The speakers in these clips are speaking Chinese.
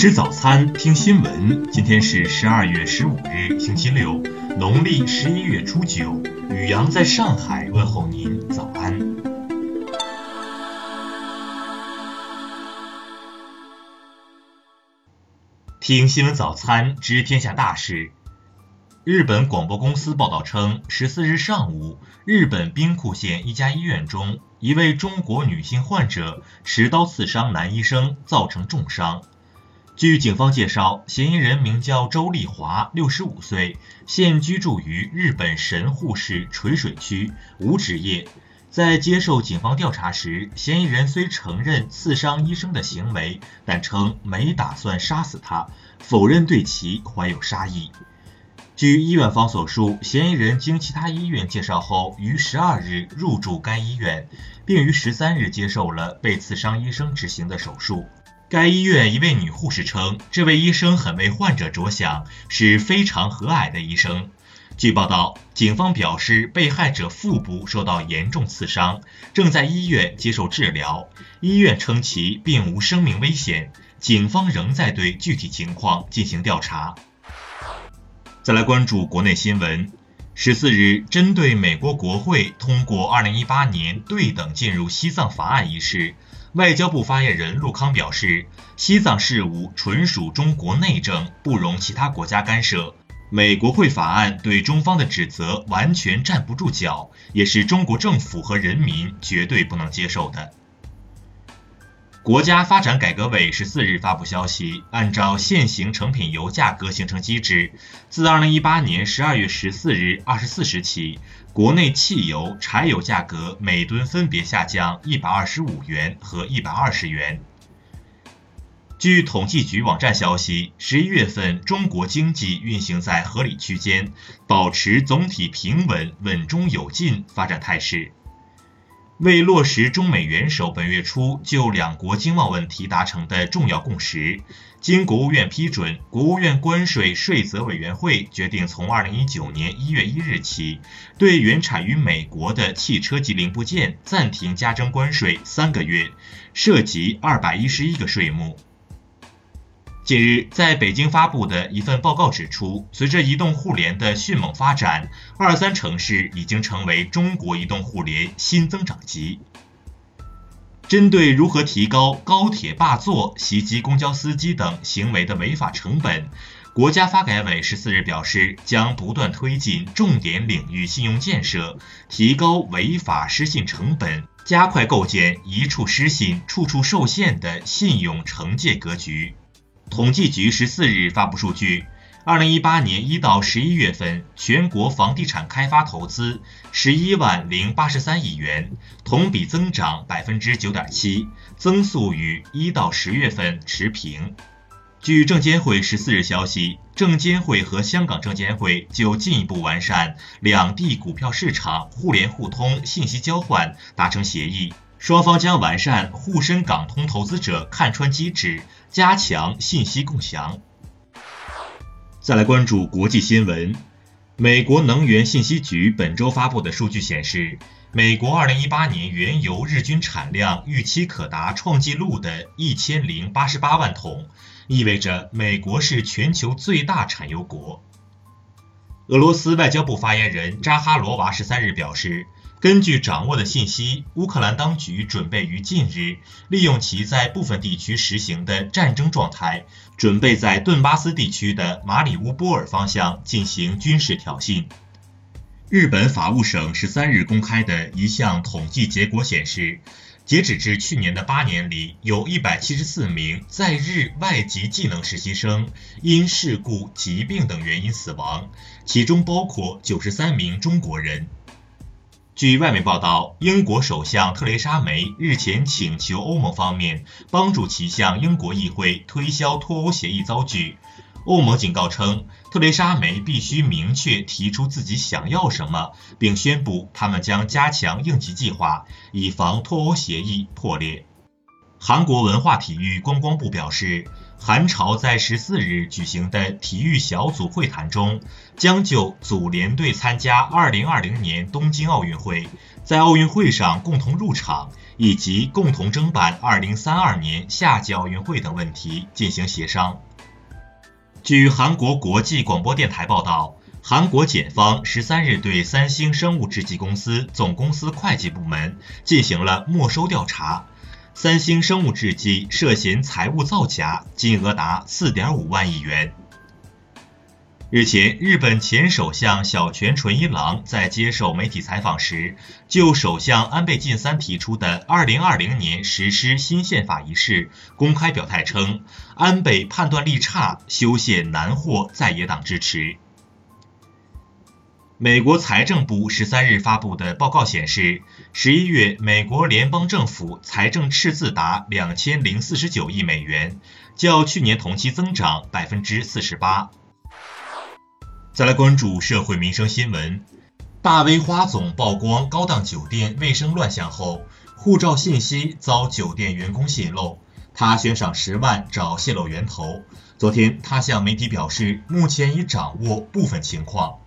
吃早餐，听新闻。今天是十二月十五日，星期六，农历十一月初九。雨阳在上海问候您，早安。听新闻早餐，知天下大事。日本广播公司报道称，十四日上午，日本兵库县一家医院中，一位中国女性患者持刀刺伤男医生，造成重伤。据警方介绍，嫌疑人名叫周丽华，六十五岁，现居住于日本神户市垂水区，无职业。在接受警方调查时，嫌疑人虽承认刺伤医生的行为，但称没打算杀死他，否认对其怀有杀意。据医院方所述，嫌疑人经其他医院介绍后，于十二日入住该医院，并于十三日接受了被刺伤医生执行的手术。该医院一位女护士称，这位医生很为患者着想，是非常和蔼的医生。据报道，警方表示，被害者腹部受到严重刺伤，正在医院接受治疗。医院称其并无生命危险，警方仍在对具体情况进行调查。再来关注国内新闻。十四日，针对美国国会通过二零一八年对等进入西藏法案一事，外交部发言人陆康表示，西藏事务纯属中国内政，不容其他国家干涉。美国会法案对中方的指责完全站不住脚，也是中国政府和人民绝对不能接受的。国家发展改革委十四日发布消息，按照现行成品油价格形成机制，自二零一八年十二月十四日二十四时起，国内汽油、柴油价格每吨分别下降一百二十五元和一百二十元。据统计局网站消息，十一月份中国经济运行在合理区间，保持总体平稳、稳中有进发展态势。为落实中美元首本月初就两国经贸问题达成的重要共识，经国务院批准，国务院关税税则委员会决定从二零一九年一月一日起，对原产于美国的汽车及零部件暂停加征关税三个月，涉及二百一十一个税目。近日，在北京发布的一份报告指出，随着移动互联的迅猛发展，二三城市已经成为中国移动互联新增长极。针对如何提高高铁霸座、袭击公交司机等行为的违法成本，国家发改委十四日表示，将不断推进重点领域信用建设，提高违法失信成本，加快构建一处失信、处处受限的信用惩戒格局。统计局十四日发布数据，二零一八年一到十一月份，全国房地产开发投资十一万零八十三亿元，同比增长百分之九点七，增速与一到十月份持平。据证监会十四日消息，证监会和香港证监会就进一步完善两地股票市场互联互通信息交换达成协议。双方将完善沪深港通投资者看穿机制，加强信息共享。再来关注国际新闻，美国能源信息局本周发布的数据显示，美国2018年原油日均产量预期可达创纪录的一千零八十八万桶，意味着美国是全球最大产油国。俄罗斯外交部发言人扎哈罗娃十三日表示。根据掌握的信息，乌克兰当局准备于近日利用其在部分地区实行的战争状态，准备在顿巴斯地区的马里乌波尔方向进行军事挑衅。日本法务省十三日公开的一项统计结果显示，截止至去年的八年里，有一百七十四名在日外籍技能实习生因事故、疾病等原因死亡，其中包括九十三名中国人。据外媒报道，英国首相特蕾莎梅日前请求欧盟方面帮助其向英国议会推销脱欧协议遭拒。欧盟警告称，特蕾莎梅必须明确提出自己想要什么，并宣布他们将加强应急计划，以防脱欧协议破裂。韩国文化体育观光部表示，韩朝在十四日举行的体育小组会谈中，将就组联队参加二零二零年东京奥运会，在奥运会上共同入场，以及共同争办二零三二年夏季奥运会等问题进行协商。据韩国国际广播电台报道，韩国检方十三日对三星生物制剂公司总公司会计部门进行了没收调查。三星生物制剂涉嫌财务造假，金额达四点五万亿元。日前，日本前首相小泉纯一郎在接受媒体采访时，就首相安倍晋三提出的二零二零年实施新宪法一事公开表态称，安倍判断力差，修宪难获在野党支持。美国财政部十三日发布的报告显示，十一月美国联邦政府财政赤字达两千零四十九亿美元，较去年同期增长百分之四十八。再来关注社会民生新闻，大 V 花总曝光高档酒店卫生乱象后，护照信息遭酒店员工泄露，他悬赏十万找泄露源头。昨天，他向媒体表示，目前已掌握部分情况。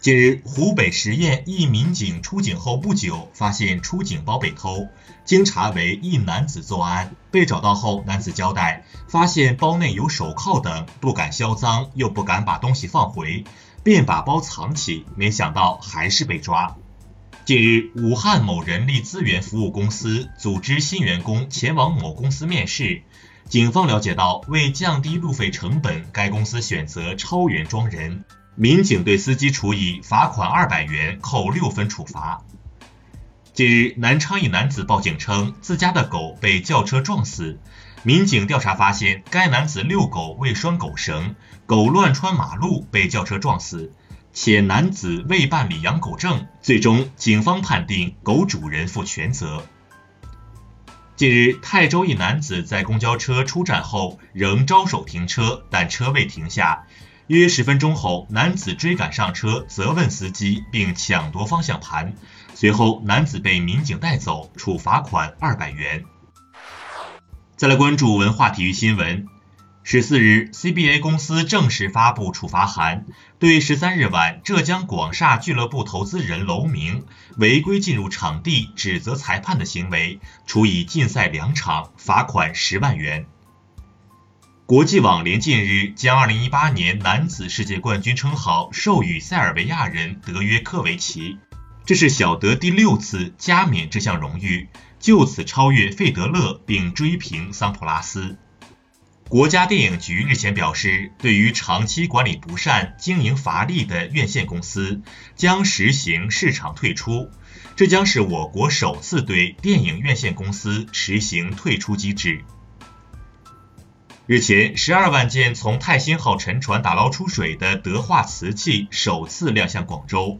近日，湖北十堰一民警出警后不久，发现出警包被偷，经查为一男子作案。被找到后，男子交代，发现包内有手铐等，不敢销赃，又不敢把东西放回，便把包藏起。没想到还是被抓。近日，武汉某人力资源服务公司组织新员工前往某公司面试，警方了解到，为降低路费成本，该公司选择超员装人。民警对司机处以罚款二百元、扣六分处罚。近日，南昌一男子报警称自家的狗被轿车撞死。民警调查发现，该男子遛狗未拴狗绳，狗乱穿马路被轿车撞死，且男子未办理养狗证。最终，警方判定狗主人负全责。近日，泰州一男子在公交车出站后仍招手停车，但车未停下。约十分钟后，男子追赶上车，责问司机，并抢夺方向盘。随后，男子被民警带走，处罚款二百元。再来关注文化体育新闻。十四日，CBA 公司正式发布处罚函，对十三日晚浙江广厦俱乐部投资人楼明违规进入场地指责裁判的行为，处以禁赛两场，罚款十万元。国际网联近日将2018年男子世界冠军称号授予塞尔维亚人德约科维奇，这是小德第六次加冕这项荣誉，就此超越费德勒并追平桑普拉斯。国家电影局日前表示，对于长期管理不善、经营乏力的院线公司，将实行市场退出，这将是我国首次对电影院线公司实行退出机制。日前，十二万件从泰兴号沉船打捞出水的德化瓷器首次亮相广州。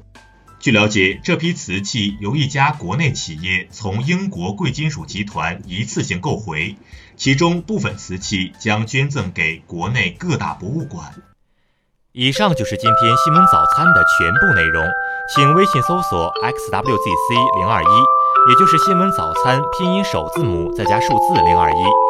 据了解，这批瓷器由一家国内企业从英国贵金属集团一次性购回，其中部分瓷器将捐赠给国内各大博物馆。以上就是今天新闻早餐的全部内容，请微信搜索 xwzc 零二一，也就是新闻早餐拼音首字母再加数字零二一。